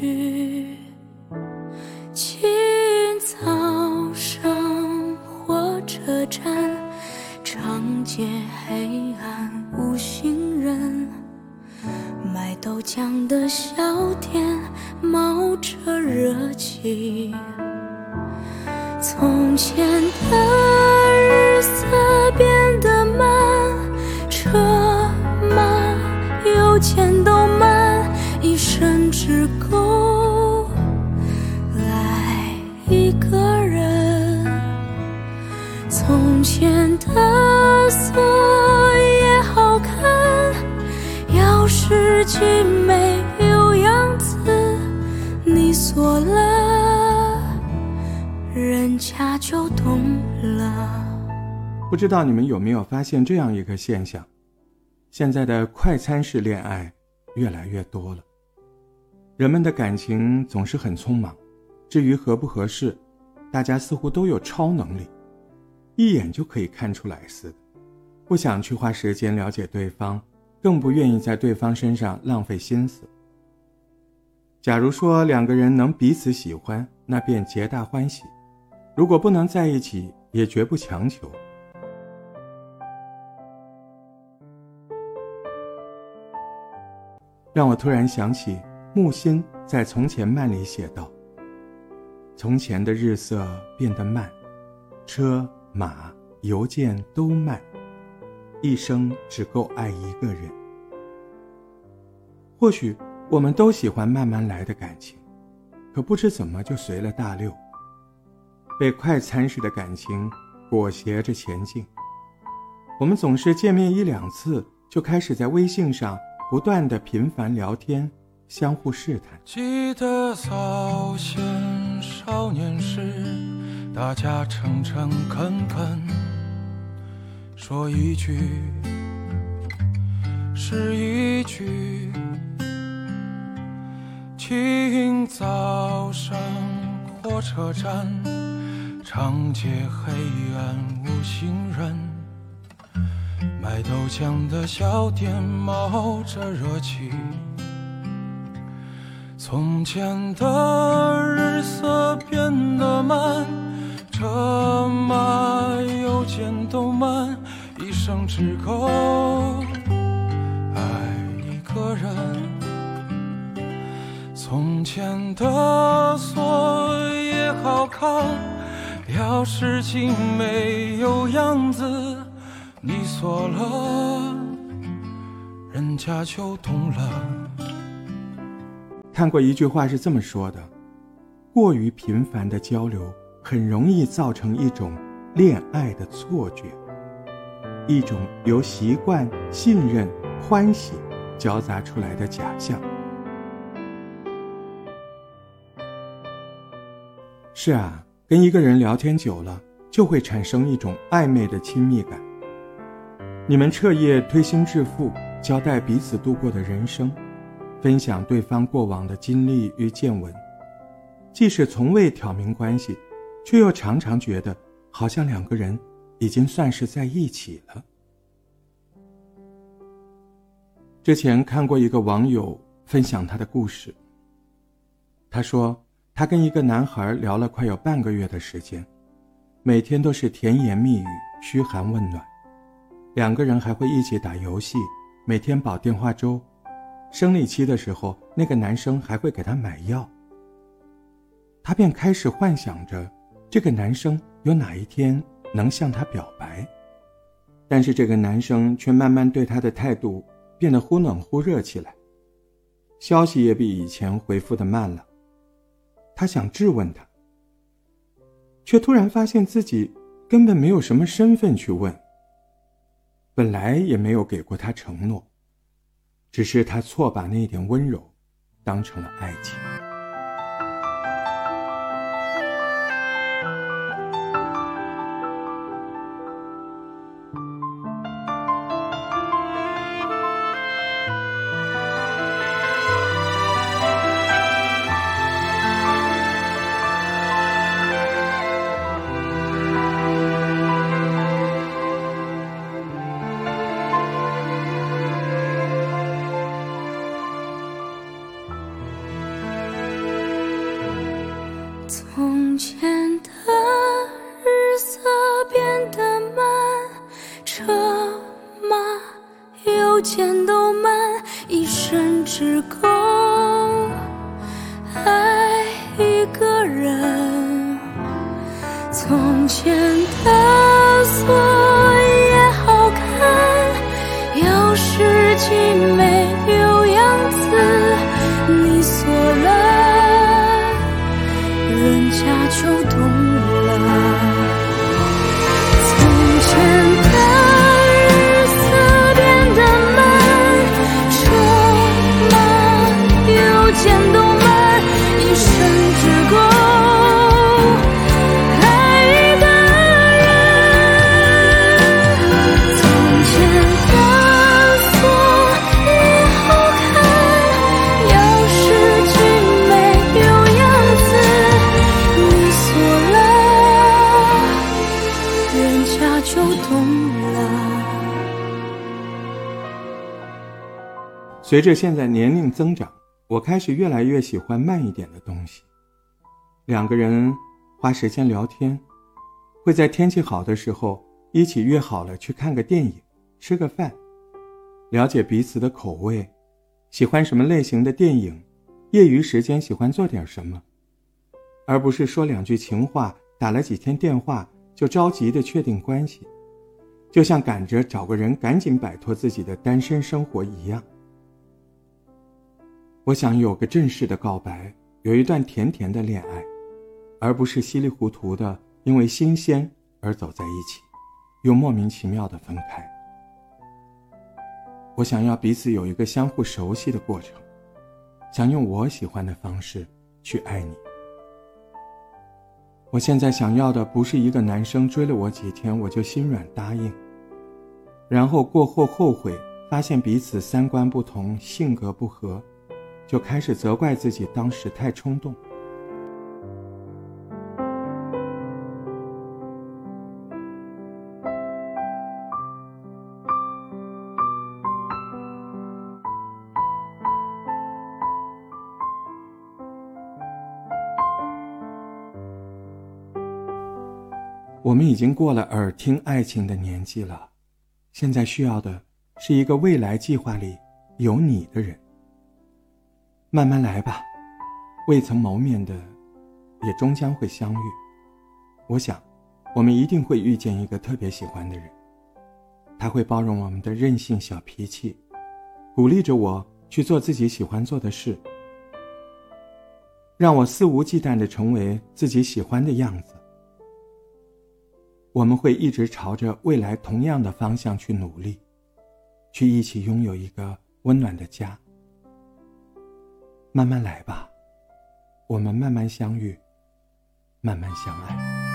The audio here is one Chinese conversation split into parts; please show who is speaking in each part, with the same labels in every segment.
Speaker 1: 一句。清早上火车站，长街黑暗无行人，卖豆浆的小店冒着热气。从前的前的锁也好看，钥匙既没有样子，你锁了，人家就懂了。
Speaker 2: 不知道你们有没有发现这样一个现象：现在的快餐式恋爱越来越多了。人们的感情总是很匆忙，至于合不合适，大家似乎都有超能力，一眼就可以看出来似的，不想去花时间了解对方，更不愿意在对方身上浪费心思。假如说两个人能彼此喜欢，那便皆大欢喜；如果不能在一起，也绝不强求。让我突然想起木心在《从前慢》里写道：“从前的日色变得慢，车马邮件都慢，一生只够爱一个人。”或许我们都喜欢慢慢来的感情，可不知怎么就随了大溜，被快餐式的感情裹挟着前进。我们总是见面一两次，就开始在微信上。不断的频繁聊天，相互试探。
Speaker 3: 记得早先少年时，大家诚诚恳恳，说一句是一句。清早上火车站，长街黑暗无行人。卖豆浆的小店冒着热气，从前的日色变得慢，车马邮件都慢，一生只够爱一个人。从前的锁也好看，钥匙精没有样子。你锁了，人家就懂了。
Speaker 2: 看过一句话是这么说的：过于频繁的交流，很容易造成一种恋爱的错觉，一种由习惯、信任、欢喜交杂出来的假象。是啊，跟一个人聊天久了，就会产生一种暧昧的亲密感。你们彻夜推心置腹，交代彼此度过的人生，分享对方过往的经历与见闻。即使从未挑明关系，却又常常觉得好像两个人已经算是在一起了。之前看过一个网友分享他的故事。他说，他跟一个男孩聊了快有半个月的时间，每天都是甜言蜜语、嘘寒问暖。两个人还会一起打游戏，每天煲电话粥。生理期的时候，那个男生还会给她买药。她便开始幻想着，这个男生有哪一天能向她表白。但是这个男生却慢慢对她的态度变得忽冷忽热起来，消息也比以前回复的慢了。她想质问他，却突然发现自己根本没有什么身份去问。本来也没有给过他承诺，只是他错把那点温柔当成了爱情。
Speaker 1: 邮件都慢，一生只够爱一个人。从前的锁
Speaker 2: 随着现在年龄增长，我开始越来越喜欢慢一点的东西。两个人花时间聊天，会在天气好的时候一起约好了去看个电影、吃个饭，了解彼此的口味，喜欢什么类型的电影，业余时间喜欢做点什么，而不是说两句情话，打了几天电话就着急的确定关系，就像赶着找个人赶紧摆脱自己的单身生活一样。我想有个正式的告白，有一段甜甜的恋爱，而不是稀里糊涂的因为新鲜而走在一起，又莫名其妙的分开。我想要彼此有一个相互熟悉的过程，想用我喜欢的方式去爱你。我现在想要的不是一个男生追了我几天我就心软答应，然后过后后悔，发现彼此三观不同，性格不合。就开始责怪自己当时太冲动。我们已经过了耳听爱情的年纪了，现在需要的是一个未来计划里有你的人。慢慢来吧，未曾谋面的，也终将会相遇。我想，我们一定会遇见一个特别喜欢的人，他会包容我们的任性小脾气，鼓励着我去做自己喜欢做的事，让我肆无忌惮的成为自己喜欢的样子。我们会一直朝着未来同样的方向去努力，去一起拥有一个温暖的家。慢慢来吧，我们慢慢相遇，慢慢相爱。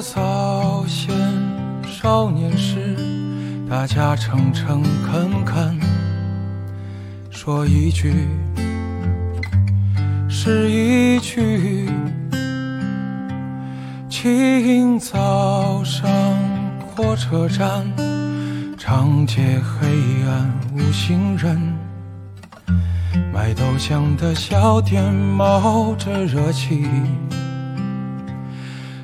Speaker 3: 早先少年时，大家诚诚恳恳，说一句是一句。清早上火车站，长街黑暗无行人，卖豆浆的小店冒着热气。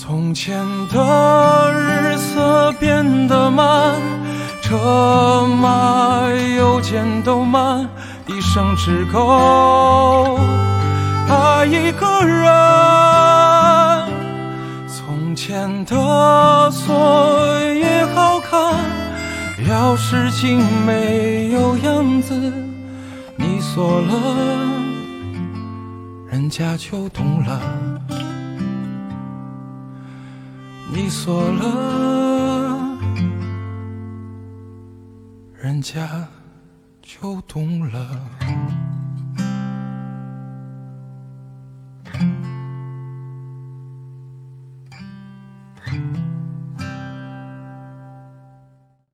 Speaker 3: 从前的日色变得慢，车马邮件都慢，一生只够爱一个人。从前的锁也好看，事情没有样子，你锁了，人家就懂了。你锁了，人家就懂了。